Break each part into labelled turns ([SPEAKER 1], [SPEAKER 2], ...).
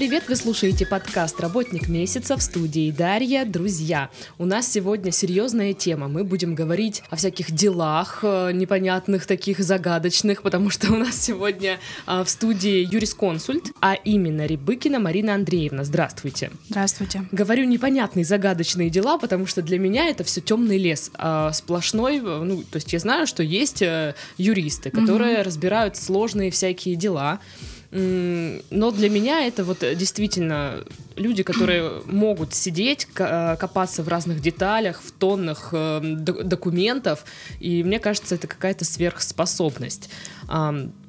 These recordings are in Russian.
[SPEAKER 1] привет! Вы слушаете подкаст «Работник месяца» в студии Дарья. Друзья, у нас сегодня серьезная тема. Мы будем говорить о всяких делах э, непонятных, таких загадочных, потому что у нас сегодня э, в студии юрисконсульт, а именно Рябыкина Марина Андреевна. Здравствуйте.
[SPEAKER 2] Здравствуйте.
[SPEAKER 1] Говорю непонятные, загадочные дела, потому что для меня это все темный лес, а сплошной. э, Ну, то есть я знаю, что есть э, юристы, которые разбирают сложные всякие дела. Но для меня это вот э, действительно люди, которые могут сидеть, э, копаться в разных деталях, в тоннах э, д- документов, и мне кажется, это какая-то сверхспособность.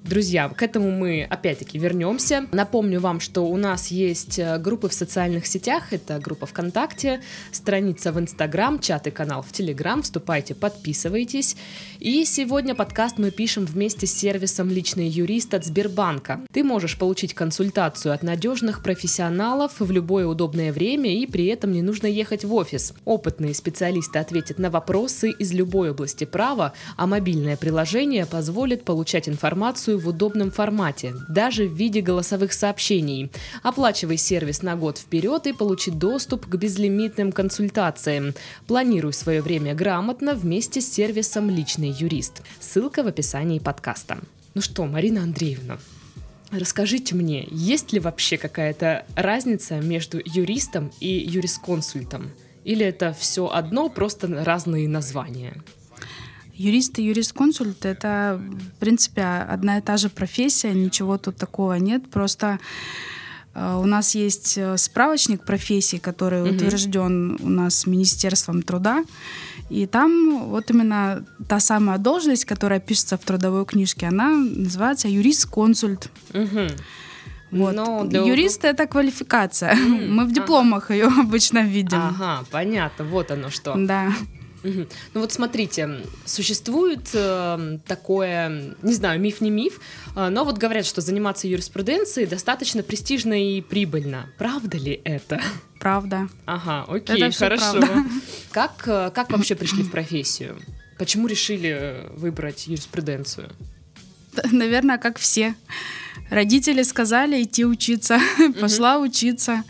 [SPEAKER 1] Друзья, к этому мы опять-таки вернемся. Напомню вам, что у нас есть э, группы в социальных сетях. Это группа ВКонтакте, страница в Инстаграм, чат и канал в Телеграм. Вступайте, подписывайтесь. И сегодня подкаст мы пишем вместе с сервисом «Личный юрист» от Сбербанка. Ты можешь получить консультацию от надежных профессионалов в любое удобное время и при этом не нужно ехать в офис. Опытные специалисты ответят на вопросы из любой области права, а мобильное приложение позволит получать информацию в удобном формате, даже в виде голосовых сообщений. Оплачивай сервис на год вперед и получи доступ к безлимитным консультациям. Планируй свое время грамотно вместе с сервисом «Личный юрист». Ссылка в описании подкаста. Ну что, Марина Андреевна, Расскажите мне, есть ли вообще какая-то разница между юристом и юрисконсультом? Или это все одно, просто разные названия?
[SPEAKER 2] Юрист и юрисконсульт — это, в принципе, одна и та же профессия, ничего тут такого нет. Просто э, у нас есть э, справочник профессий, который
[SPEAKER 1] Мгм.
[SPEAKER 2] утвержден у нас Министерством труда. И там вот именно та самая должность, которая пишется в трудовой книжке, она называется юрист-консульт.
[SPEAKER 1] Мгм.
[SPEAKER 2] Вот.
[SPEAKER 1] Но для
[SPEAKER 2] Юрист — это квалификация.
[SPEAKER 1] М,
[SPEAKER 2] Мы в дипломах ее обычно видим.
[SPEAKER 1] Ага, понятно, вот оно что.
[SPEAKER 2] Да.
[SPEAKER 1] Ну вот смотрите, существует э, такое, не знаю, миф не миф, э, но вот говорят, что заниматься юриспруденцией достаточно престижно и прибыльно. Правда ли это?
[SPEAKER 2] Правда.
[SPEAKER 1] Ага, окей,
[SPEAKER 2] Это
[SPEAKER 1] хорошо.
[SPEAKER 2] правда.
[SPEAKER 1] Как, э, как вообще пришли в профессию? Почему решили выбрать юриспруденцию?
[SPEAKER 2] Наверное, как все. Родители сказали идти учиться. Пошла учиться.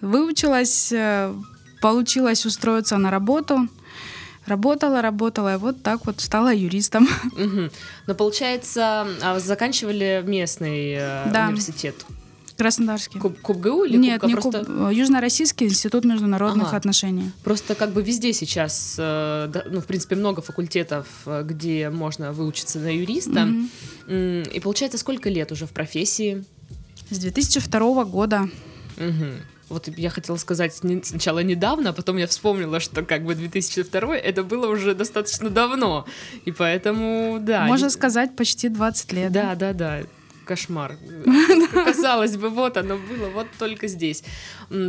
[SPEAKER 2] Выучилась, э, получилось устроиться на работу. Работала, работала, и вот так вот стала юристом.
[SPEAKER 1] Мгм. Но получается, а заканчивали местный э,
[SPEAKER 2] Да.
[SPEAKER 1] университет?
[SPEAKER 2] Краснодарский.
[SPEAKER 1] Куб, КубГУ или
[SPEAKER 2] Нет,
[SPEAKER 1] Кубка?
[SPEAKER 2] не
[SPEAKER 1] просто,
[SPEAKER 2] Куб- Южно-Российский институт международных
[SPEAKER 1] Ага.
[SPEAKER 2] отношений.
[SPEAKER 1] просто как бы везде сейчас, э, ну, в принципе, много факультетов, э, где можно выучиться на юриста. М, И получается, сколько лет уже в профессии?
[SPEAKER 2] С 2002 года.
[SPEAKER 1] Мгм. Вот я хотела сказать не- сначала недавно, а потом я вспомнила, что как бы 2002 это было уже достаточно давно. И поэтому, да.
[SPEAKER 2] Можно
[SPEAKER 1] не-
[SPEAKER 2] сказать, почти 20 лет.
[SPEAKER 1] Да, да, да. Кошмар. Казалось бы, вот оно было, вот только здесь.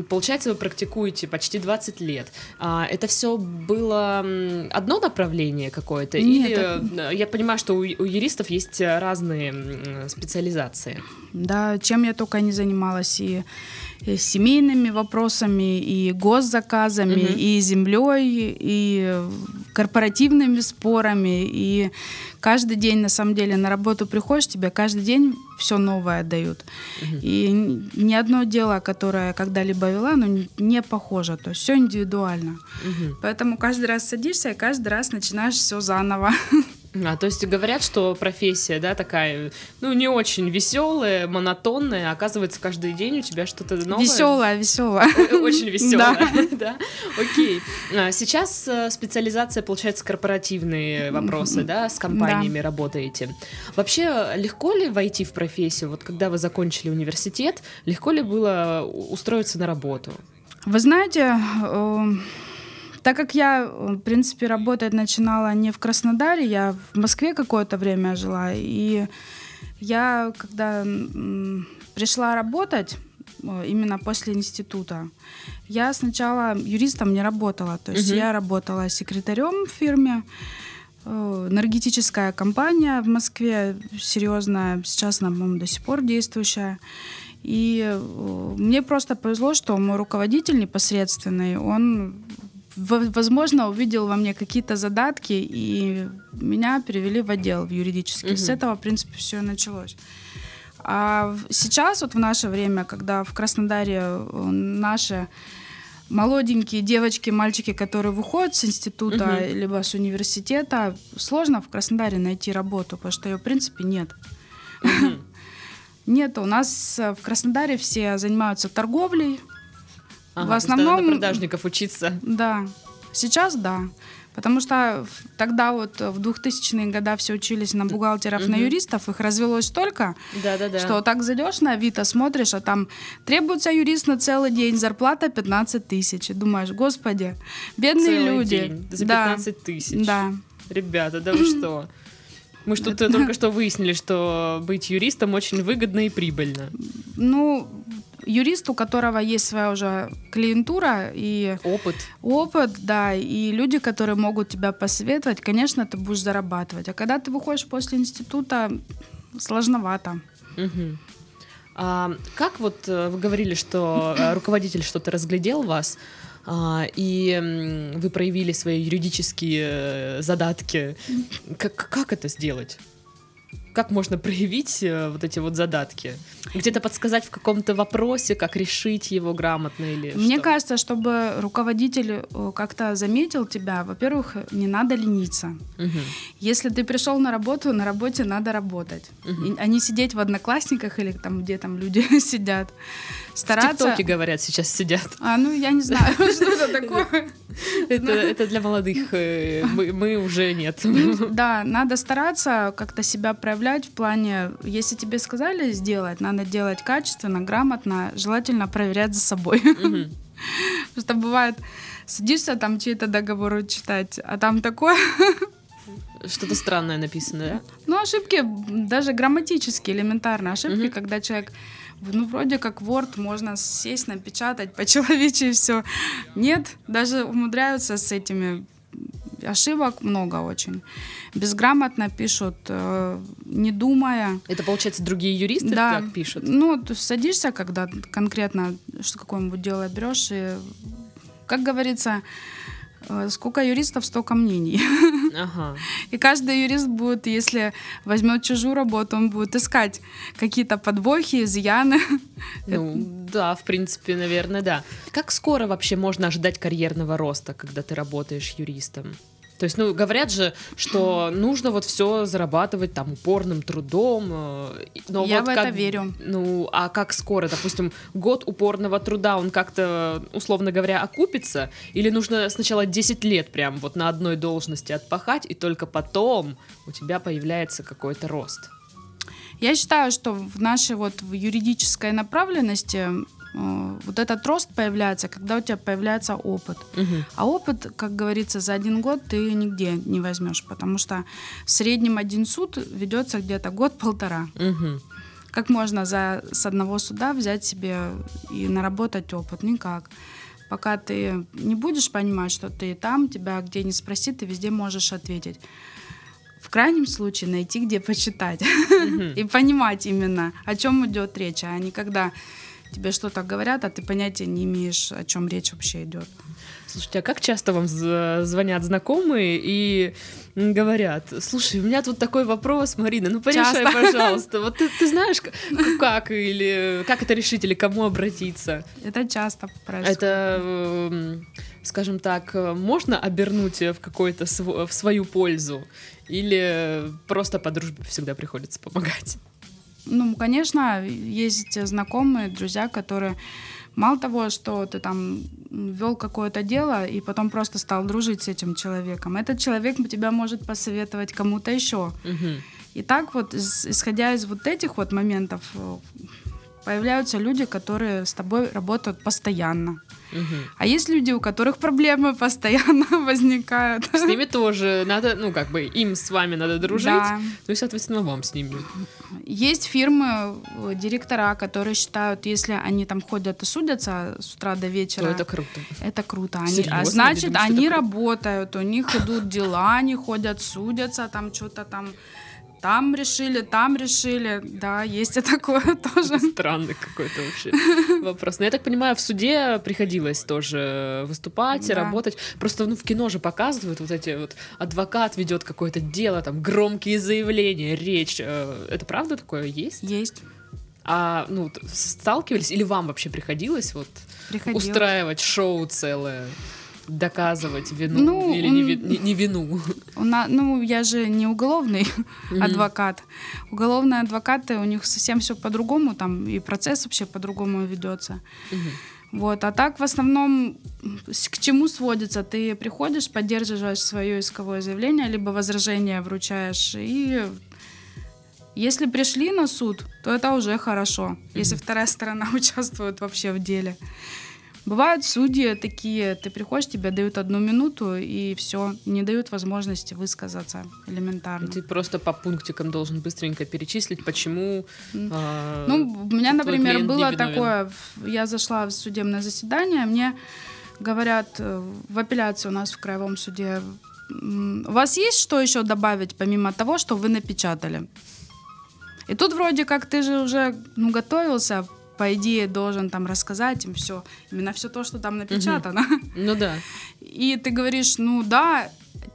[SPEAKER 1] Получается, вы практикуете почти 20 лет. А, Это все было одно направление какое-то? Или э, я понимаю, что у юристов есть разные специализации?
[SPEAKER 2] Да, чем я только не занималась и, и семейными вопросами, и госзаказами,
[SPEAKER 1] Мгм.
[SPEAKER 2] и землей, и корпоративными спорами, и каждый день на самом деле на работу приходишь, тебе каждый день все новое дают.
[SPEAKER 1] Мгм.
[SPEAKER 2] И ни одно дело, которое я когда-либо вела, н- не похоже, то есть все индивидуально.
[SPEAKER 1] Мгм.
[SPEAKER 2] Поэтому каждый раз садишься и каждый раз начинаешь все заново.
[SPEAKER 1] А, то есть говорят, что профессия, да, такая, ну, не очень веселая, монотонная, оказывается, каждый день у тебя что-то новое.
[SPEAKER 2] Веселая, веселая.
[SPEAKER 1] Очень веселая, да. Окей. А, Сейчас э, специализация, получается, корпоративные вопросы, да, с компаниями работаете. Вообще, легко ли войти в профессию? Вот когда вы закончили университет, легко ли было устроиться на работу?
[SPEAKER 2] Вы знаете, э, так как я, э, в принципе, работать начинала не в Краснодаре, я в Москве какое-то время жила, и я, когда пришла работать, э, именно после института, я сначала юристом не работала, то есть
[SPEAKER 1] Мгм.
[SPEAKER 2] я работала секретарем в фирме, э, энергетическая компания в Москве, серьезная, сейчас она, по-моему, до сих пор действующая. И мне просто повезло, что мой руководитель непосредственный, он, возможно, увидел во мне какие-то задатки, и меня перевели в отдел в юридический. С
[SPEAKER 1] Мгм.
[SPEAKER 2] этого, в принципе, все и началось. А сейчас, вот в наше время, когда в Краснодаре э, наши молоденькие девочки, мальчики, которые выходят с института
[SPEAKER 1] Мгм.
[SPEAKER 2] либо с университета, сложно в Краснодаре найти работу, потому что ее, в принципе, нет.
[SPEAKER 1] Мгм.
[SPEAKER 2] Нет, у нас э, в Краснодаре все занимаются торговлей,
[SPEAKER 1] Ага,
[SPEAKER 2] В основном-
[SPEAKER 1] на продажников учиться.
[SPEAKER 2] Да, сейчас да. Потому что тогда вот э, в 2000-е годы все учились на бухгалтеров, на
[SPEAKER 1] Мгм.
[SPEAKER 2] юристов, их развелось столько,
[SPEAKER 1] Да-да-да.
[SPEAKER 2] что так зайдешь на Авито, смотришь, а там требуется юрист на целый день, зарплата 15 тысяч. И думаешь, господи, бедные
[SPEAKER 1] Целый
[SPEAKER 2] люди.
[SPEAKER 1] день за
[SPEAKER 2] Да,
[SPEAKER 1] 15 тысяч.
[SPEAKER 2] Да.
[SPEAKER 1] Ребята, да вы что? Мы что то только что выяснили, что быть юристом очень выгодно и прибыльно.
[SPEAKER 2] Ну, юрист, у которого есть своя уже клиентура и
[SPEAKER 1] Опыт.
[SPEAKER 2] опыт, да, и люди, которые могут тебя посоветовать, конечно, ты будешь зарабатывать. А когда ты выходишь после института, сложновато.
[SPEAKER 1] Мгм. А, как вот э, вы говорили, что э, руководитель что-то разглядел вас, а, и вы проявили свои юридические э, задатки. Как, как это сделать? Как можно проявить э, вот эти вот задатки? Где-то подсказать в каком-то вопросе, как решить его грамотно или
[SPEAKER 2] Мне
[SPEAKER 1] что?
[SPEAKER 2] кажется, чтобы руководитель э, как-то заметил тебя, во-первых, не надо лениться.
[SPEAKER 1] Мгм.
[SPEAKER 2] Если ты пришел на работу, на работе надо работать. И- а не сидеть в одноклассниках или там, где там люди сидят.
[SPEAKER 1] В
[SPEAKER 2] Стараться...
[SPEAKER 1] ТикТоке, говорят, сейчас сидят.
[SPEAKER 2] А, ну, я не знаю, что это такое.
[SPEAKER 1] Это, это для молодых. э, Мы, мы уже нет.
[SPEAKER 2] Да, надо стараться как-то себя проявлять в плане, если тебе сказали сделать, надо делать качественно, грамотно, желательно проверять за собой.
[SPEAKER 1] Мгм.
[SPEAKER 2] Потому что бывает, садишься там чей-то договор читать, а там такое,
[SPEAKER 1] Что-то странное написано, да?
[SPEAKER 2] ну ошибки даже грамматические, элементарные ошибки,
[SPEAKER 1] Мгм.
[SPEAKER 2] когда человек ну, вроде как Word можно сесть, напечатать по-человечески все. Нет, даже умудряются с этими ошибок много очень. Безграмотно пишут, э, не думая.
[SPEAKER 1] Это, получается, другие юристы
[SPEAKER 2] Да.
[SPEAKER 1] так пишут?
[SPEAKER 2] Ну, ты садишься, когда конкретно что какое-нибудь дело берешь, и, как говорится, э, сколько юристов, столько мнений.
[SPEAKER 1] Ага.
[SPEAKER 2] И каждый юрист будет, если возьмет чужую работу, он будет искать какие-то подвохи, изъяны.
[SPEAKER 1] Ну, да, в принципе, наверное, да. Как скоро вообще можно ожидать карьерного роста, когда ты работаешь юристом? То есть, ну, говорят же, что нужно вот все зарабатывать там упорным трудом. э, Но
[SPEAKER 2] Я
[SPEAKER 1] вот
[SPEAKER 2] в это
[SPEAKER 1] как-
[SPEAKER 2] верю.
[SPEAKER 1] Ну, а как скоро? Допустим, год упорного труда, он как-то, условно говоря, окупится? Или нужно сначала 10 лет прям вот на одной должности отпахать, и только потом у тебя появляется какой-то рост?
[SPEAKER 2] Я считаю, что в нашей вот в юридической направленности вот этот рост появляется, когда у тебя появляется опыт.
[SPEAKER 1] Мгм.
[SPEAKER 2] А опыт, как говорится, за один год ты нигде не возьмешь, потому что в среднем один суд ведется где-то год-полтора.
[SPEAKER 1] Мгм.
[SPEAKER 2] Как можно за, с одного суда взять себе и наработать опыт? Никак. Пока ты не будешь понимать, что ты там, тебя где не спроси, ты везде можешь ответить. В крайнем случае найти, где почитать
[SPEAKER 1] Мгм.
[SPEAKER 2] и понимать именно, о чем идет речь, а не когда тебе что-то говорят, а ты понятия не имеешь, о чем речь вообще идет.
[SPEAKER 1] Слушайте, а как часто вам з- звонят знакомые и говорят, слушай, у меня тут такой вопрос, Марина, ну порешай,
[SPEAKER 2] Часто.
[SPEAKER 1] пожалуйста. Вот ты, ты знаешь, как или как это решить, или кому обратиться?
[SPEAKER 2] Это часто происходит.
[SPEAKER 1] Это, эм, скажем так, э, можно обернуть в какой-то св- в свою пользу? Или просто по дружбе всегда приходится помогать?
[SPEAKER 2] Ну, конечно, есть знакомые, друзья, которые мало того, что ты там вел какое-то дело и потом просто стал дружить с этим человеком, этот человек тебя может посоветовать кому-то еще.
[SPEAKER 1] Мгм.
[SPEAKER 2] И так вот, исходя из вот этих вот моментов, э, появляются люди, которые с тобой работают постоянно. А есть люди, у которых проблемы постоянно возникают.
[SPEAKER 1] С ними тоже надо, ну, как бы, им с вами надо дружить,
[SPEAKER 2] Да.
[SPEAKER 1] ну и, соответственно, вам с ними.
[SPEAKER 2] Есть фирмы, э, директора, которые считают, если они там ходят и судятся с утра до вечера,
[SPEAKER 1] То это круто.
[SPEAKER 2] это круто. Они-
[SPEAKER 1] Серьезно?
[SPEAKER 2] а значит,
[SPEAKER 1] думаю,
[SPEAKER 2] они
[SPEAKER 1] это
[SPEAKER 2] работают, у них идут дела, они ходят, судятся, там что-то там там решили, там решили. Да, есть и такое тоже.
[SPEAKER 1] Странный какой-то вообще вопрос. Но я так понимаю, в суде приходилось тоже выступать,
[SPEAKER 2] Да.
[SPEAKER 1] работать. Просто ну, в кино же показывают вот эти вот адвокат ведет какое-то дело, там громкие заявления, речь. Э, Это правда такое есть?
[SPEAKER 2] Есть.
[SPEAKER 1] А ну сталкивались или вам вообще приходилось вот
[SPEAKER 2] Приходилось.
[SPEAKER 1] устраивать шоу целое, доказывать вину
[SPEAKER 2] Ну,
[SPEAKER 1] или не, ви- не- не вину?
[SPEAKER 2] На- ну, я же не уголовный
[SPEAKER 1] Мгм.
[SPEAKER 2] адвокат. Уголовные адвокаты, у них совсем все по-другому, там и процесс вообще по-другому ведется.
[SPEAKER 1] Мгм.
[SPEAKER 2] Вот, а так в основном к чему сводится? Ты приходишь, поддерживаешь свое исковое заявление, либо возражение вручаешь, и если пришли на суд, то это уже хорошо, если вторая сторона участвует вообще в деле. Бывают судьи такие, ты приходишь, тебе дают одну минуту, и все, не дают возможности высказаться элементарно.
[SPEAKER 1] Ты просто по пунктикам должен быстренько перечислить, почему. а,
[SPEAKER 2] Ну, у меня, например, было такое, я зашла в судебное заседание, мне говорят, э, в апелляции у нас в краевом суде, у вас есть что еще добавить, помимо того, что вы напечатали? И тут вроде как ты же уже ну, готовился, по идее, должен там рассказать им все, именно все то, что там напечатано.
[SPEAKER 1] Ну да.
[SPEAKER 2] И ты говоришь, ну да,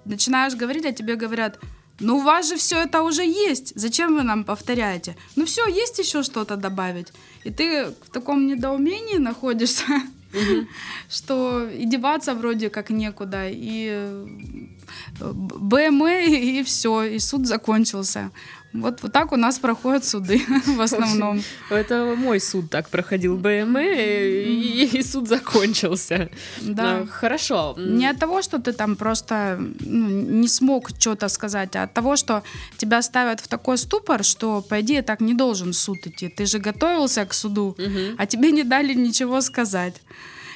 [SPEAKER 2] начинаешь говорить, а тебе говорят, ну у вас же все это уже есть, зачем вы нам повторяете? Ну все, есть еще что-то добавить. И ты в таком недоумении находишься, что и деваться вроде как некуда, и э, БМЭ, и все, и суд закончился. Вот, вот так у нас проходят суды в основном.
[SPEAKER 1] Это мой суд так проходил БМЭ, и, и суд закончился.
[SPEAKER 2] Да.
[SPEAKER 1] Ну, Хорошо.
[SPEAKER 2] Не от того, что ты там просто ну, не смог что-то сказать, а от того, что тебя ставят в такой ступор, что, по идее, так не должен суд идти. Ты же готовился к суду,
[SPEAKER 1] Мгм.
[SPEAKER 2] а тебе не дали ничего сказать.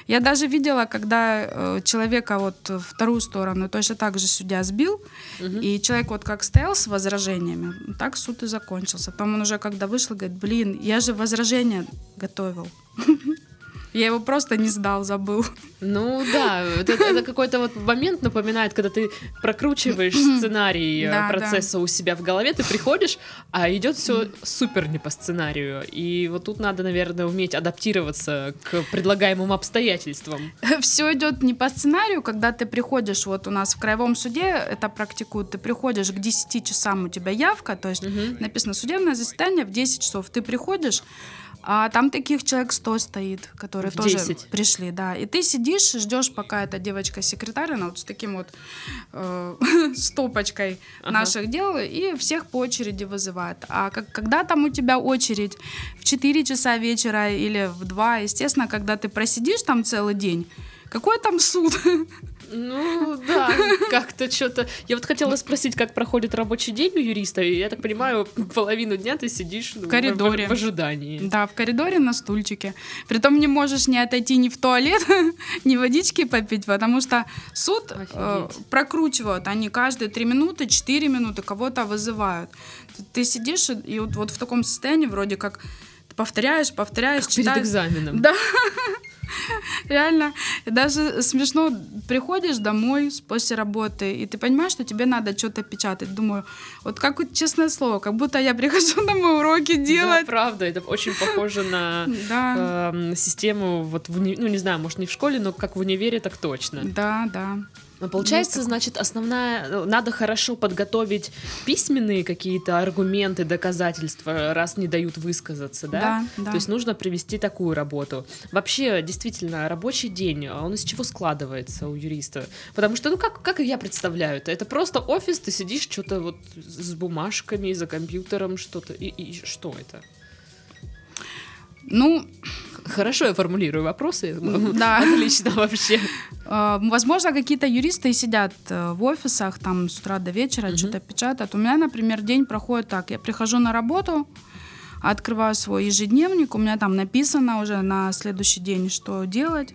[SPEAKER 2] Я даже видела, когда э, человека вот вторую сторону точно так же судья сбил, и человек вот как стоял с возражениями, так суд и закончился. Потом он уже когда вышел, говорит, блин, я же возражение готовил. Я его просто не сдал, забыл.
[SPEAKER 1] Ну да, это, это какой-то вот момент напоминает, когда ты прокручиваешь сценарий э,
[SPEAKER 2] Да,
[SPEAKER 1] процесса у себя в голове, ты приходишь, а идет все супер не по сценарию. И вот тут надо, наверное, уметь адаптироваться к предлагаемым обстоятельствам.
[SPEAKER 2] все идет не по сценарию, когда ты приходишь, вот у нас в краевом суде это практикуют, ты приходишь к 10 часам, у тебя явка, то есть
[SPEAKER 1] Мгм.
[SPEAKER 2] написано судебное заседание в 10 часов, ты приходишь, а там таких человек 100 стоит, которые
[SPEAKER 1] В
[SPEAKER 2] тоже
[SPEAKER 1] 10.
[SPEAKER 2] пришли, да, и ты сидишь, ждешь, пока эта девочка-секретарь, она вот с таким вот э, стопочкой
[SPEAKER 1] Ага.
[SPEAKER 2] наших дел, и всех по очереди вызывает. А как, когда там у тебя очередь в 4 часа вечера или в 2, естественно, когда ты просидишь там целый день, какой там суд?
[SPEAKER 1] Ну да, как-то что-то. Я вот хотела спросить, как проходит рабочий день у юриста, и я так понимаю, половину дня ты сидишь ну, в
[SPEAKER 2] коридоре.
[SPEAKER 1] в, в ожидании.
[SPEAKER 2] Да, в коридоре на стульчике. Притом не можешь не отойти ни в туалет, ни водички попить, потому что суд э, прокручивают. Они каждые 3 минуты, 4 минуты кого-то вызывают. Ты, сидишь и, вот, вот в таком состоянии вроде как повторяешь, повторяешь,
[SPEAKER 1] Перед
[SPEAKER 2] читаешь.
[SPEAKER 1] экзаменом.
[SPEAKER 2] Да. Реально. Даже смешно, приходишь домой после работы, и ты понимаешь, что тебе надо что-то печатать. Думаю, вот как вот честное слово, как будто я прихожу домой уроки
[SPEAKER 1] Да,
[SPEAKER 2] делать.
[SPEAKER 1] правда, это очень похоже на
[SPEAKER 2] Да,
[SPEAKER 1] эм, систему, вот в ну не знаю, может не в школе, но как в универе, так точно.
[SPEAKER 2] да, да.
[SPEAKER 1] Но получается, значит, основная, э, надо хорошо подготовить письменные какие-то аргументы, доказательства, раз не дают высказаться, да?
[SPEAKER 2] Да, да.
[SPEAKER 1] То есть нужно привести такую работу. Вообще, действительно, рабочий день, а он из чего складывается у юриста? Потому что, ну как, как я представляю это? Это просто офис, ты сидишь что-то вот с бумажками, за компьютером, что-то. И, и что это?
[SPEAKER 2] Ну,
[SPEAKER 1] Хорошо я формулирую вопросы.
[SPEAKER 2] Да.
[SPEAKER 1] Отлично вообще.
[SPEAKER 2] э, возможно, какие-то юристы сидят э, в офисах там с утра до вечера, что-то печатают. У меня, например, день проходит так. Я прихожу на работу, открываю свой ежедневник, у меня там написано уже на следующий день, что делать.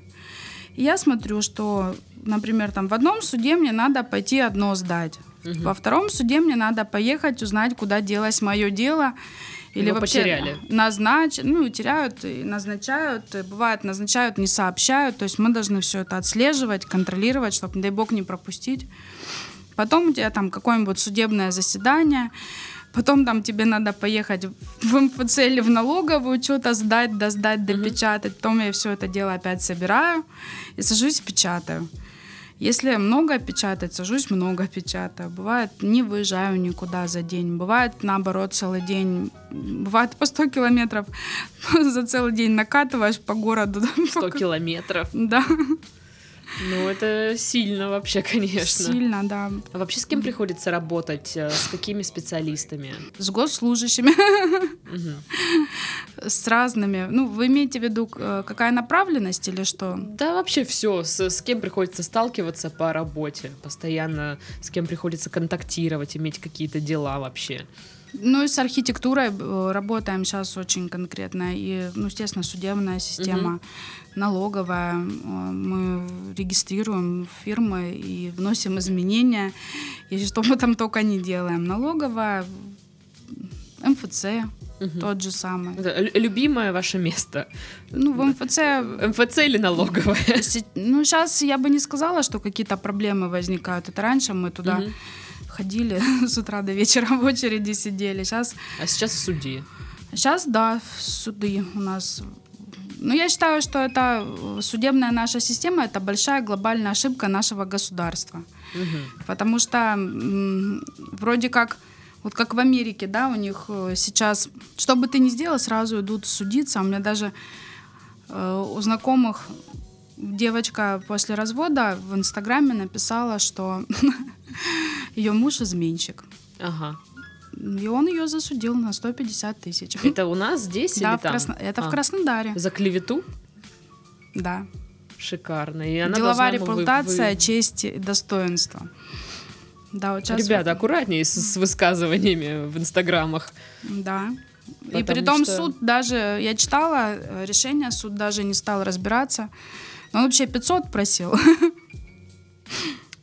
[SPEAKER 2] И я смотрю, что, например, там в одном суде мне надо пойти одно сдать. Во втором суде мне надо поехать, узнать, куда делось мое дело. Или
[SPEAKER 1] Его
[SPEAKER 2] вообще
[SPEAKER 1] потеряли.
[SPEAKER 2] назнач... ну, теряют и назначают. Бывает, назначают, не сообщают. То есть мы должны все это отслеживать, контролировать, чтобы, не дай бог, не пропустить. Потом у тебя там какое-нибудь судебное заседание. Потом там тебе надо поехать в МФЦ или в налоговую, что-то сдать, досдать, допечатать. Потом я все это дело опять собираю и сажусь, печатаю. Если много печатать, сажусь много печатаю. Бывает, не выезжаю никуда за день. Бывает, наоборот, целый день. Бывает по 100 километров за целый день накатываешь по городу.
[SPEAKER 1] 100 километров.
[SPEAKER 2] Да.
[SPEAKER 1] Ну, это сильно вообще, конечно.
[SPEAKER 2] Сильно, да.
[SPEAKER 1] А вообще с кем приходится работать? Э, с какими специалистами?
[SPEAKER 2] С госслужащими. С разными. Ну, вы имеете в виду, э, какая направленность или что?
[SPEAKER 1] Да, вообще все. С, с кем приходится сталкиваться по работе? Постоянно с кем приходится контактировать, иметь какие-то дела вообще?
[SPEAKER 2] Ну и с архитектурой э, работаем сейчас очень конкретно. И, ну, естественно, судебная система, угу. налоговая. Э, мы регистрируем фирмы и вносим изменения. И что мы там только не делаем. Налоговая, МФЦ, угу. тот же самый.
[SPEAKER 1] любимое ваше место?
[SPEAKER 2] Ну, в МФЦ...
[SPEAKER 1] МФЦ или налоговая?
[SPEAKER 2] Ну, сейчас я бы не сказала, что какие-то проблемы возникают. Это раньше мы туда... Угу ходили с утра до вечера в очереди сидели. Сейчас...
[SPEAKER 1] А сейчас в суде?
[SPEAKER 2] Сейчас, да, суды у нас. Ну, я считаю, что это э, судебная наша система, это большая глобальная ошибка нашего государства. Угу. Потому что м- вроде как, вот как в Америке, да, у них э, сейчас, что бы ты ни сделал, сразу идут судиться. У меня даже э, у знакомых девочка после развода в Инстаграме написала, что ее муж изменщик.
[SPEAKER 1] Ага.
[SPEAKER 2] И он ее засудил на 150 тысяч.
[SPEAKER 1] Это у нас здесь
[SPEAKER 2] да,
[SPEAKER 1] или
[SPEAKER 2] в
[SPEAKER 1] там?
[SPEAKER 2] Красно... Это а. в Краснодаре.
[SPEAKER 1] За клевету?
[SPEAKER 2] Да.
[SPEAKER 1] Шикарно. И она
[SPEAKER 2] Деловая репутация, вы... честь и достоинство.
[SPEAKER 1] Да, вот сейчас Ребята, аккуратнее с, с высказываниями в инстаграмах.
[SPEAKER 2] Да. Потому и при том что... суд даже, я читала э, решение, суд даже не стал разбираться. Он вообще 500 просил.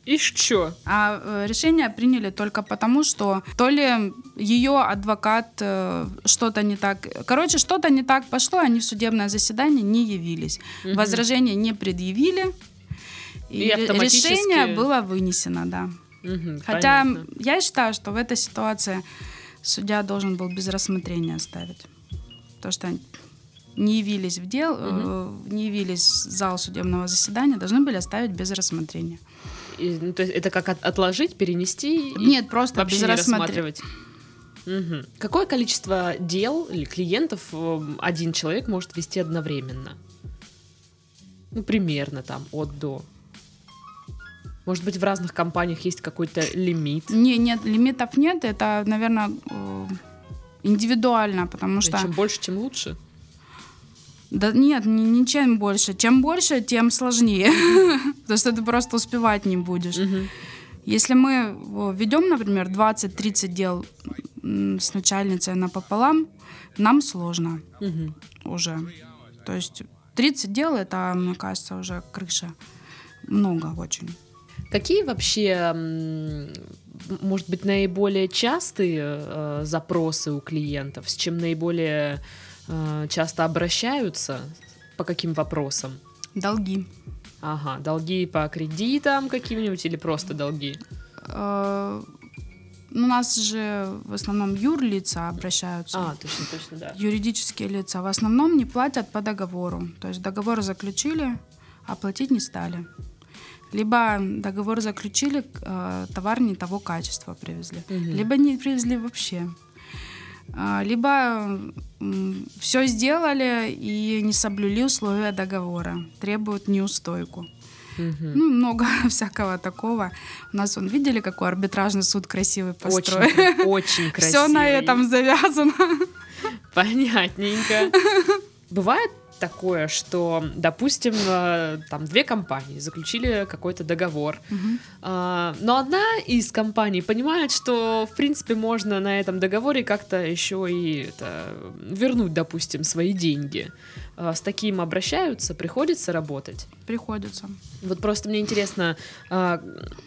[SPEAKER 1] И что?
[SPEAKER 2] А э, решение приняли только потому, что то ли ее адвокат э, что-то не так... Короче, что-то не так пошло, они в судебное заседание не явились. Угу. Возражения не предъявили. И, и автоматически... решение было вынесено, да. Угу, Хотя понятно. я считаю, что в этой ситуации судья должен был без рассмотрения оставить. То, что не явились в дел, угу. не явились в зал судебного заседания, должны были оставить без рассмотрения.
[SPEAKER 1] И, ну, то есть это как от, отложить, перенести?
[SPEAKER 2] Нет, просто вообще не рассматривать.
[SPEAKER 1] Угу. Какое количество дел или клиентов э, один человек может вести одновременно? Ну, примерно там от до. Может быть, в разных компаниях есть какой-то лимит?
[SPEAKER 2] Не, нет, лимитов нет. Это, наверное, э, индивидуально, потому что...
[SPEAKER 1] Чем больше, тем лучше?
[SPEAKER 2] Да нет, ни, ничем больше. Чем больше, тем сложнее. Потому что ты просто успевать не будешь. Если мы ведем, например, 20-30 дел с начальницей напополам, нам сложно уже. То есть 30 дел это, мне кажется, уже крыша. Много очень.
[SPEAKER 1] Какие вообще, может быть, наиболее частые э, запросы у клиентов, с чем наиболее Э, часто обращаются? По каким вопросам?
[SPEAKER 2] Долги.
[SPEAKER 1] Ага, долги по кредитам каким-нибудь или просто долги?
[SPEAKER 2] Э, ну, у нас же в основном юрлица обращаются.
[SPEAKER 1] А, точно, точно, да.
[SPEAKER 2] Юридические лица в основном не платят по договору. То есть договор заключили, а платить не стали. Либо договор заключили, э, товар не того качества привезли, угу. либо не привезли вообще. А, либо все сделали и не соблюли условия договора, требуют неустойку. Угу. Ну, много всякого такого. У нас, он видели, какой арбитражный суд красивый построен?
[SPEAKER 1] Очень, очень красивый.
[SPEAKER 2] Все на этом завязано.
[SPEAKER 1] Понятненько. Бывает такое, что, допустим, э, там две компании заключили какой-то договор, угу. но одна из компаний понимает, что, в принципе, можно на этом договоре как-то еще и это, вернуть, допустим, свои деньги. А, с таким обращаются, приходится работать?
[SPEAKER 2] Приходится.
[SPEAKER 1] Вот просто мне интересно,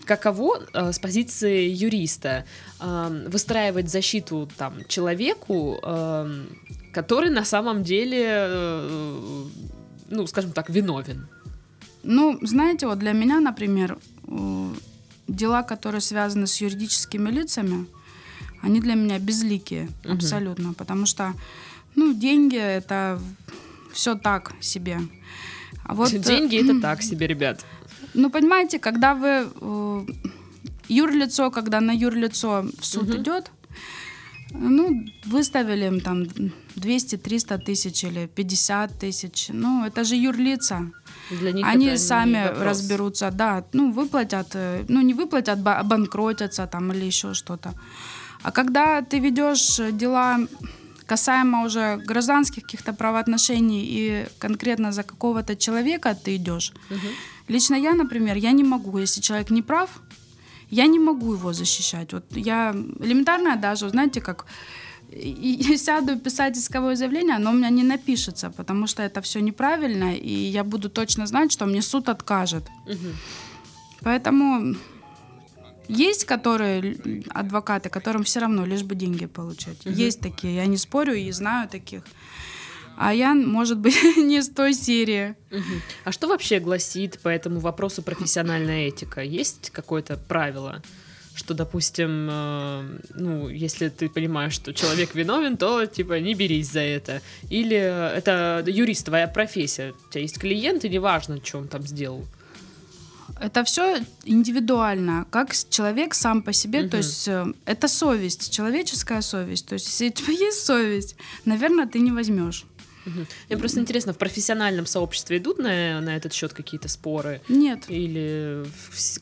[SPEAKER 1] каково с позиции юриста выстраивать защиту там человеку, который на самом деле, э, ну, скажем так, виновен.
[SPEAKER 2] Ну, знаете, вот для меня, например, э, дела, которые связаны с юридическими лицами, они для меня безликие угу. абсолютно, потому что, ну, деньги это все так себе. А вот, э,
[SPEAKER 1] Деньги это так себе, ребят.
[SPEAKER 2] Ну, понимаете, когда вы э, юрлицо, когда на юрлицо в суд
[SPEAKER 1] Мгм.
[SPEAKER 2] идет, ну, выставили им там 200-300 тысяч или 50 тысяч. Ну, это же юрлица.
[SPEAKER 1] Для них
[SPEAKER 2] Они сами разберутся, да. Ну, выплатят, э, ну, не выплатят, ба- обанкротятся там или еще что-то. А когда ты ведешь дела касаемо уже гражданских каких-то правоотношений и конкретно за какого-то человека ты идешь,
[SPEAKER 1] Мгм.
[SPEAKER 2] Лично я, например, я не могу, если человек не прав, я не могу его защищать. Вот я элементарно даже, знаете, как и- и сяду писать исковое заявление, оно у меня не напишется, потому что это все неправильно, и я буду точно знать, что мне суд откажет.
[SPEAKER 1] Мгм.
[SPEAKER 2] Поэтому есть которые адвокаты, которым все равно лишь бы деньги получать.
[SPEAKER 1] Мгм.
[SPEAKER 2] Есть такие, я не спорю и знаю таких. А я, может быть, не с той серии.
[SPEAKER 1] А что вообще гласит по этому вопросу профессиональная этика? Есть какое-то правило? Что, допустим, э, ну, если ты понимаешь, что человек виновен, то, типа, не берись за это. Или это юрист, твоя профессия. У тебя есть клиент, и неважно, что он там сделал.
[SPEAKER 2] Это все индивидуально, как человек сам по себе,
[SPEAKER 1] Мгм.
[SPEAKER 2] то есть э, это совесть, человеческая совесть. То есть если у тебя есть совесть, наверное, ты не возьмешь.
[SPEAKER 1] Мгм. Мне просто интересно, в профессиональном сообществе идут на, на этот счет какие-то споры?
[SPEAKER 2] Нет.
[SPEAKER 1] Или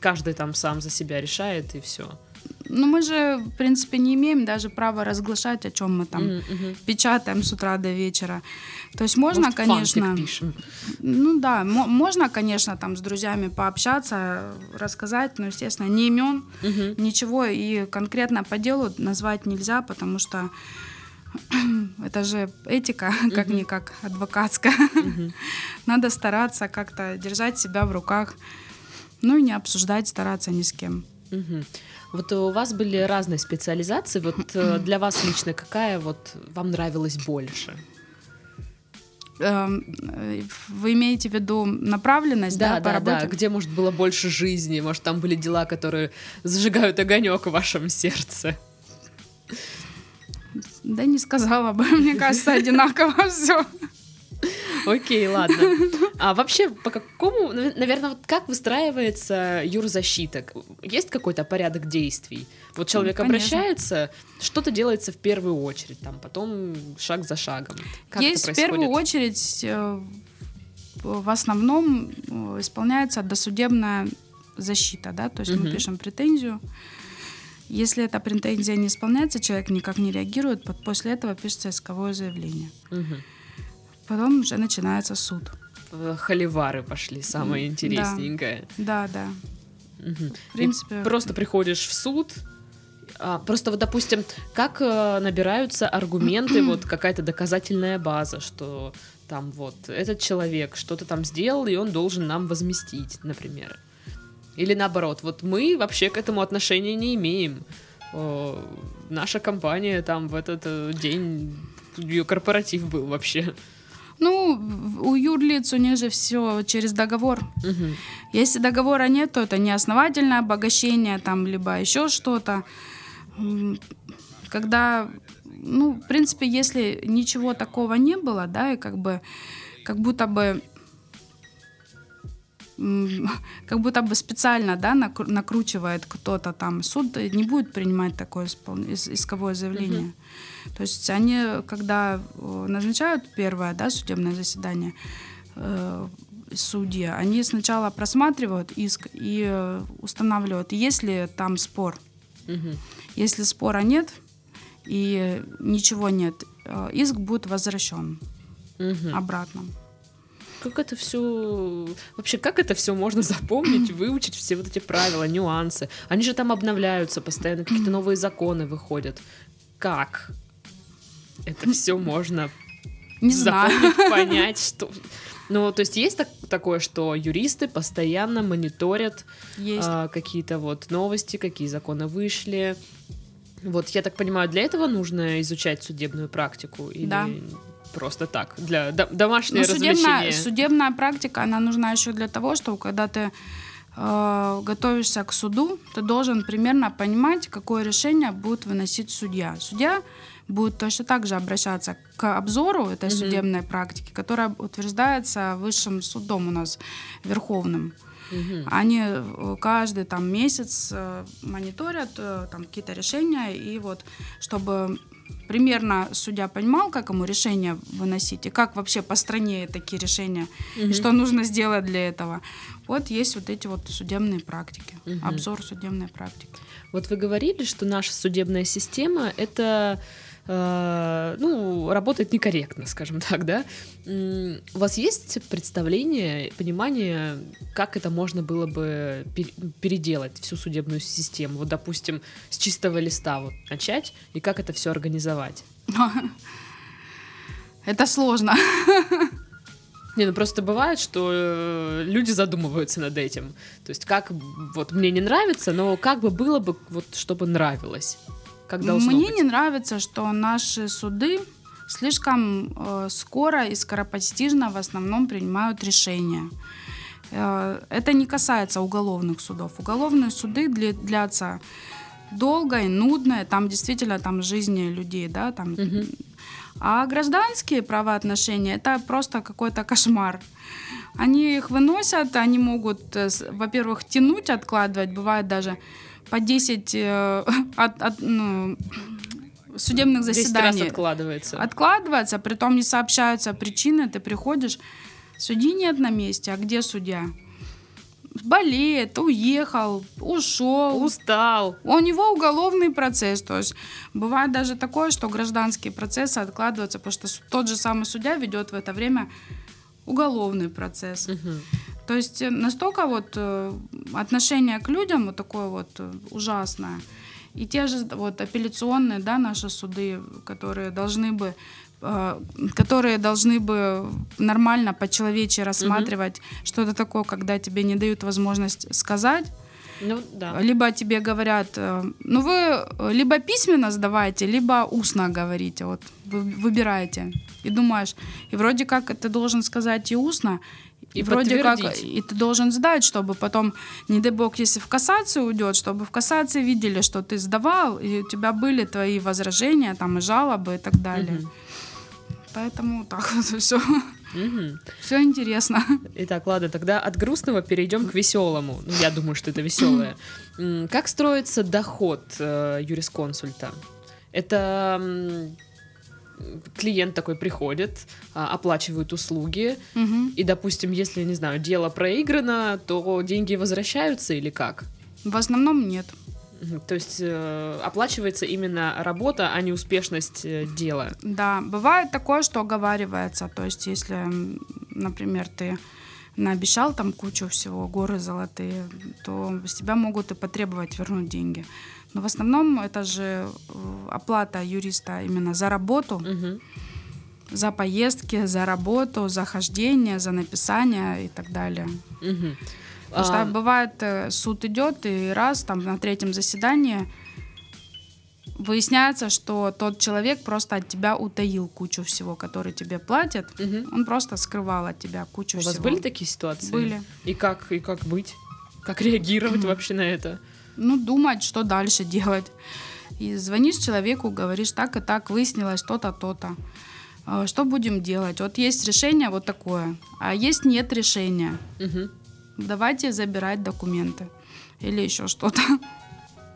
[SPEAKER 1] каждый там сам за себя решает, и все?
[SPEAKER 2] Ну мы же, в принципе, не имеем даже права разглашать, о чем мы там печатаем с утра до вечера. То есть можно, конечно,
[SPEAKER 1] пишем.
[SPEAKER 2] ну да, мо- можно, конечно, там с друзьями пообщаться, рассказать, но, естественно, не имен,
[SPEAKER 1] Мгм.
[SPEAKER 2] ничего и конкретно по делу назвать нельзя, потому что это же этика, как-никак адвокатская. Надо стараться как-то держать себя в руках, ну и не обсуждать, стараться ни с кем.
[SPEAKER 1] Мгм. Вот у вас были разные специализации. Вот э, для вас лично какая вот вам нравилась больше?
[SPEAKER 2] Эм, э, Вы имеете в виду направленность, да, по работе?
[SPEAKER 1] Где, может, было больше жизни? Может, там были дела, которые зажигают огонек в вашем сердце?
[SPEAKER 2] Да не сказала бы, мне кажется, одинаково все.
[SPEAKER 1] Окей, ладно. А вообще, по какому, наверное, вот как выстраивается юрзащита? Есть какой-то порядок действий? Вот человек
[SPEAKER 2] Конечно.
[SPEAKER 1] обращается, что-то делается в первую очередь, там, потом шаг за шагом. Как
[SPEAKER 2] Есть в первую очередь, э, в основном э, исполняется досудебная защита, да, то есть мы
[SPEAKER 1] Мгм.
[SPEAKER 2] пишем претензию. Если эта претензия не исполняется, человек никак не реагирует, после этого пишется исковое заявление.
[SPEAKER 1] Мгм.
[SPEAKER 2] Потом уже начинается суд.
[SPEAKER 1] Холивары пошли, самое интересненькое.
[SPEAKER 2] Да, да.
[SPEAKER 1] Мгм.
[SPEAKER 2] В принципе,
[SPEAKER 1] И просто приходишь в суд. а, просто вот, допустим, как э, набираются аргументы, вот какая-то доказательная база, что там вот этот человек что-то там сделал, и он должен нам возместить, например. Или наоборот, вот мы вообще к этому отношения не имеем. О, наша компания там в этот э, день ее корпоратив был вообще.
[SPEAKER 2] ну, у юрлиц у них же все через договор.
[SPEAKER 1] Мгм.
[SPEAKER 2] Если договора нет, то это неосновательное обогащение, там, либо еще что-то. Когда, ну, в принципе, если ничего такого не было, да, и как бы, как будто бы как будто бы специально, да, накру- накручивает кто-то там, суд не будет принимать такое исковое заявление. То есть они, когда назначают первое, да, судебное заседание, э, судьи, они сначала просматривают иск и э, устанавливают, есть ли там спор.
[SPEAKER 1] Мгм.
[SPEAKER 2] Если спора нет и ничего нет, э, иск будет возвращен
[SPEAKER 1] Мгм.
[SPEAKER 2] обратно.
[SPEAKER 1] Как это все... Вообще, как это все можно запомнить, выучить все вот эти правила, нюансы? Они же там обновляются постоянно, какие-то новые законы выходят. Как это все можно
[SPEAKER 2] Не знаю.
[SPEAKER 1] запомнить, понять, что... Ну, то есть есть так- такое, что юристы постоянно мониторят а, какие-то вот новости, какие законы вышли. Вот, я так понимаю, для этого нужно изучать судебную практику? Или
[SPEAKER 2] Да.
[SPEAKER 1] Просто так, для до- домашнего
[SPEAKER 2] Ну, судебная, судебная практика, она нужна еще для того, чтобы когда ты э, готовишься к суду, ты должен примерно понимать, какое решение будет выносить судья. Судья будет точно так же обращаться к обзору этой mm-hmm. судебной практики, которая утверждается высшим судом у нас, Верховным. Угу. Они э, каждый там месяц э, мониторят там какие-то решения и вот чтобы примерно судья понимал, как ему решение выносить и как вообще по стране такие решения угу. и что нужно сделать для этого. Вот есть вот эти вот судебные практики, угу. обзор судебной практики.
[SPEAKER 1] Вот вы говорили, что наша судебная система это Э, ну, работает некорректно, скажем так, да. У вас есть представление, понимание, как это можно было бы переделать, всю судебную систему? Вот, допустим, с чистого листа вот начать, и как это все организовать?
[SPEAKER 2] Это сложно.
[SPEAKER 1] Не, ну просто бывает, что э, люди задумываются над этим. То есть как вот мне не нравится, но как бы было бы вот чтобы нравилось. Как должно
[SPEAKER 2] Мне
[SPEAKER 1] быть?
[SPEAKER 2] не нравится, что наши суды слишком э, скоро и скоропостижно в основном принимают решения. Э, это не касается уголовных судов. Уголовные суды для, длятся долго и нудно, там действительно там жизни людей, да, там. Угу. А гражданские правоотношения это просто какой-то кошмар. Они их выносят, они могут, э, во-первых, тянуть, откладывать, бывает даже по 10 э, от, от, ну, судебных заседаний.
[SPEAKER 1] раз откладывается.
[SPEAKER 2] Откладывается, при том не сообщаются причины, ты приходишь, судьи нет на месте, а где судья? болеет, уехал, ушел.
[SPEAKER 1] Устал.
[SPEAKER 2] У него уголовный процесс. То есть бывает даже такое, что гражданские процессы откладываются, потому что тот же самый судья ведет в это время уголовный процесс. Угу. То есть э, настолько вот э, отношение к людям вот такое вот э, ужасное. И те же вот апелляционные, да, наши суды, которые должны бы которые должны бы нормально по-человечески рассматривать угу. что-то такое, когда тебе не дают возможность сказать.
[SPEAKER 1] Ну, да.
[SPEAKER 2] Либо тебе говорят, ну вы либо письменно сдавайте, либо устно говорите, вот вы выбираете. И думаешь, и вроде как ты должен сказать и устно, и вроде как и ты должен сдать, чтобы потом, не дай бог, если в кассацию уйдет, чтобы в кассации видели, что ты сдавал, и у тебя были твои возражения, там и жалобы и так далее. Угу. Поэтому так вот все. Угу. Все интересно.
[SPEAKER 1] Итак, ладно, тогда от грустного перейдем к веселому. Ну, я думаю, что это веселое. Как строится доход э, юрисконсульта? Это клиент такой приходит, а, оплачивают услуги, угу. и, допустим, если, не знаю, дело проиграно, то деньги возвращаются или как?
[SPEAKER 2] В основном нет.
[SPEAKER 1] То есть э, оплачивается именно работа, а не успешность э, дела.
[SPEAKER 2] Да, бывает такое, что оговаривается. То есть, если, например, ты наобещал там кучу всего, горы золотые, то с тебя могут и потребовать вернуть деньги. Но в основном это же э, оплата юриста именно за работу, угу. за поездки, за работу, за хождение, за написание и так далее. Угу. Потому что а... бывает, э, суд идет, и раз там на третьем заседании выясняется, что тот человек просто от тебя утаил кучу всего, который тебе платят. Угу. Он просто скрывал от тебя кучу
[SPEAKER 1] У
[SPEAKER 2] всего.
[SPEAKER 1] У вас были такие ситуации?
[SPEAKER 2] Были.
[SPEAKER 1] И как, и как быть? Как реагировать вообще на это?
[SPEAKER 2] ну, думать, что дальше делать. И звонишь человеку, говоришь, так и так, выяснилось то-то, то-то. А, что будем делать? Вот есть решение вот такое, а есть нет решения. Угу. Давайте забирать документы или еще что-то.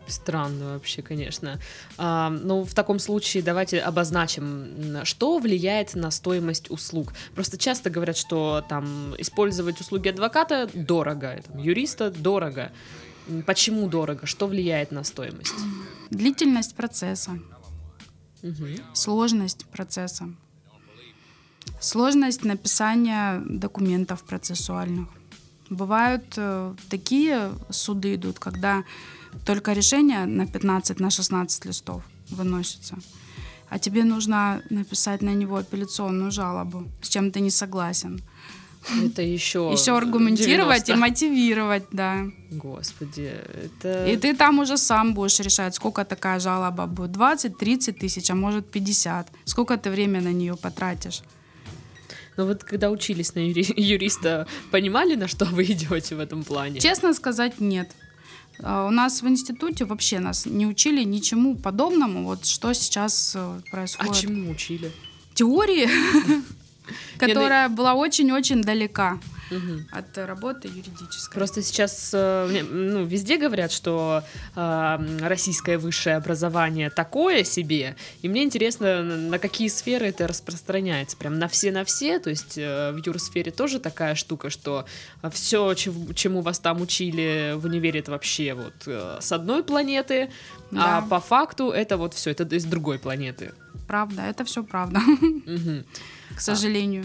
[SPEAKER 1] Странно вообще, конечно. А, ну, в таком случае давайте обозначим, что влияет на стоимость услуг. Просто часто говорят, что там использовать услуги адвоката дорого, там, юриста дорого. Почему дорого? Что влияет на стоимость?
[SPEAKER 2] Длительность процесса, угу. сложность процесса, сложность написания документов процессуальных. Бывают э, такие суды идут, когда только решение на 15, на 16 листов выносится, а тебе нужно написать на него апелляционную жалобу, с чем ты не согласен.
[SPEAKER 1] Это еще...
[SPEAKER 2] Еще аргументировать 90. и мотивировать, да.
[SPEAKER 1] Господи, это...
[SPEAKER 2] И ты там уже сам будешь решать, сколько такая жалоба будет. 20, 30 тысяч, а может 50. Сколько ты время на нее потратишь?
[SPEAKER 1] Но вот когда учились на юри- юриста, понимали, на что вы идете в этом плане?
[SPEAKER 2] Честно сказать, нет. А, У нас в институте вообще нас не учили ничему подобному, вот что сейчас э,
[SPEAKER 1] А
[SPEAKER 2] происходит.
[SPEAKER 1] чему учили?
[SPEAKER 2] Теории, которая была очень-очень далека
[SPEAKER 1] Мгм.
[SPEAKER 2] от работы юридической.
[SPEAKER 1] Просто сейчас э, ну, везде говорят, что э, российское высшее образование такое себе, и мне интересно, на какие сферы это распространяется, прям на все на все, то есть э, в юрсфере тоже такая штука, что все, чему вас там учили в универе, это вообще вот э, с одной планеты, а
[SPEAKER 2] Да.
[SPEAKER 1] по факту это вот все, это из другой планеты.
[SPEAKER 2] Правда, это все правда,
[SPEAKER 1] Мгм.
[SPEAKER 2] к сожалению.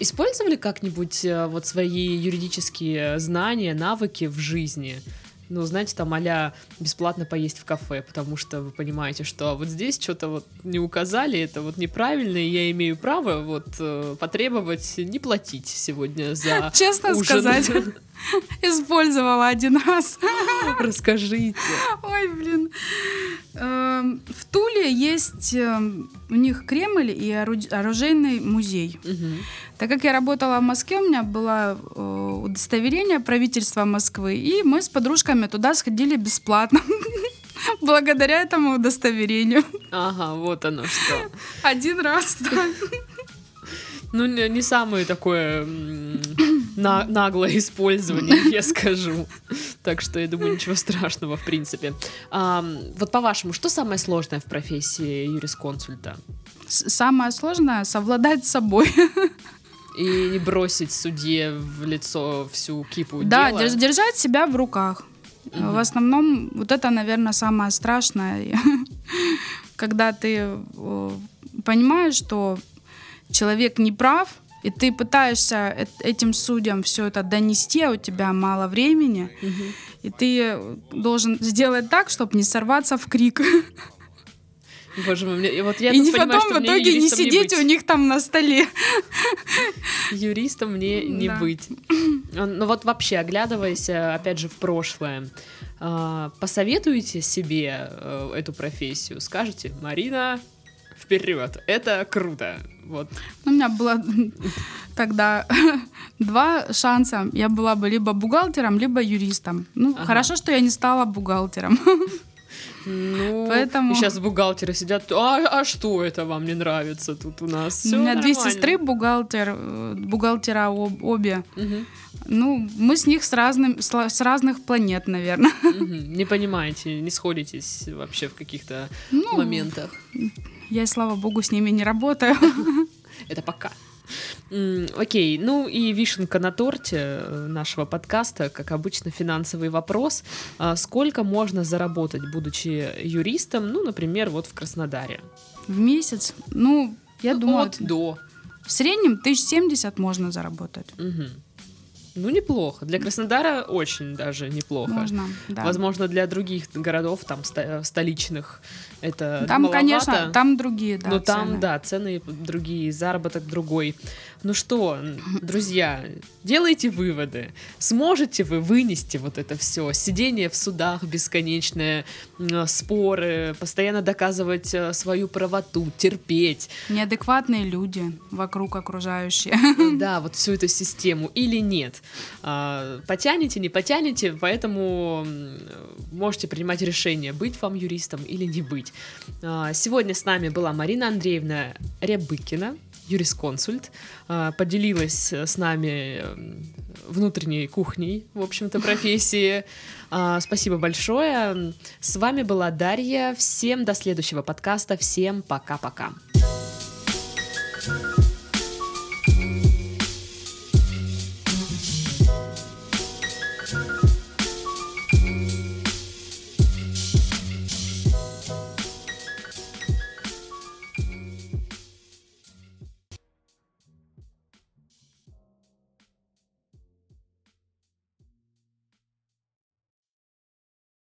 [SPEAKER 1] Использовали как-нибудь э, вот свои юридические знания, навыки в жизни? Ну, знаете, там а бесплатно поесть в кафе, потому что вы понимаете, что вот здесь что-то вот не указали, это вот неправильно, и я имею право вот э, потребовать не платить сегодня за
[SPEAKER 2] Честно
[SPEAKER 1] ужин.
[SPEAKER 2] сказать, использовала один раз.
[SPEAKER 1] Расскажите.
[SPEAKER 2] Ой, блин. Эм, В Туле есть эм, у них Кремль и оружейный музей. Так как я работала в Москве, у меня было э, удостоверение правительства Москвы, и мы с подружками туда сходили бесплатно. Благодаря этому удостоверению.
[SPEAKER 1] Ага, вот оно что.
[SPEAKER 2] Один раз, да.
[SPEAKER 1] Ну, не, самое такое на- наглое использование, я скажу. Так что я думаю, ничего страшного, в принципе. Ам, вот по-вашему, что самое сложное в профессии юрисконсульта?
[SPEAKER 2] Самое сложное — совладать с собой.
[SPEAKER 1] И не бросить судье в лицо всю кипу
[SPEAKER 2] Да,
[SPEAKER 1] дела?
[SPEAKER 2] держ- держать себя в руках.
[SPEAKER 1] Мгм.
[SPEAKER 2] В основном вот это, наверное, самое страшное, когда ты понимаешь, что человек не прав, и ты пытаешься эт- этим судьям все это донести, а у тебя мало времени, и ты должен сделать так, чтобы не сорваться в крик.
[SPEAKER 1] Боже мой, мне, вот я
[SPEAKER 2] и не
[SPEAKER 1] понимаю,
[SPEAKER 2] потом
[SPEAKER 1] что
[SPEAKER 2] в итоге не сидеть
[SPEAKER 1] быть.
[SPEAKER 2] у них там на столе.
[SPEAKER 1] Юристом мне не
[SPEAKER 2] Да.
[SPEAKER 1] быть. Ну вот вообще, оглядываясь, э, опять же, в прошлое, а, посоветуете себе э, эту профессию? Скажете, Марина, вперед, это круто. Вот.
[SPEAKER 2] У меня было тогда два шанса. Я была бы либо бухгалтером, либо юристом. Ну,
[SPEAKER 1] Ага.
[SPEAKER 2] хорошо, что я не стала бухгалтером.
[SPEAKER 1] Ну,
[SPEAKER 2] Поэтому-
[SPEAKER 1] и сейчас бухгалтеры сидят, а, а что это вам не нравится тут у нас?
[SPEAKER 2] У
[SPEAKER 1] Всё
[SPEAKER 2] меня две
[SPEAKER 1] нормально».
[SPEAKER 2] сестры бухгалтер, бухгалтера об- обе.
[SPEAKER 1] Мгм,
[SPEAKER 2] Ну, мы с них с, разным, с, разных планет, наверное.
[SPEAKER 1] мгм. Не понимаете, не сходитесь вообще в каких-то
[SPEAKER 2] Ну,
[SPEAKER 1] моментах.
[SPEAKER 2] Я, слава богу, с ними не работаю.
[SPEAKER 1] Это пока. Окей, ну и вишенка на торте э, нашего подкаста, как обычно, финансовый вопрос. А Сколько можно заработать, будучи юристом, ну, например, вот в Краснодаре?
[SPEAKER 2] В месяц, ну, я
[SPEAKER 1] Ну,
[SPEAKER 2] думаю,
[SPEAKER 1] От до.
[SPEAKER 2] в среднем 1070 можно заработать.
[SPEAKER 1] Ну, неплохо. Для Краснодара очень даже неплохо.
[SPEAKER 2] Можно, да.
[SPEAKER 1] Возможно, для других городов, там, ста- столичных, это
[SPEAKER 2] Там,
[SPEAKER 1] маловато.
[SPEAKER 2] конечно, там другие, да,
[SPEAKER 1] Но там,
[SPEAKER 2] цены.
[SPEAKER 1] да, цены другие, заработок другой. Ну что, друзья, делайте выводы. Сможете вы вынести вот это все? Сидение в судах бесконечное, споры, постоянно доказывать э, свою правоту, терпеть.
[SPEAKER 2] Неадекватные люди вокруг окружающие.
[SPEAKER 1] Да, вот всю эту систему или нет. А, Потянете, не потянете, поэтому можете принимать решение, быть вам юристом или не быть. А, Сегодня с нами была Марина Андреевна Рябыкина, юрисконсульт, а, поделилась э, с нами эм, внутренней кухней, в общем-то, профессии. А, спасибо большое. С вами была Дарья. Всем до следующего подкаста. Всем пока-пока. thank you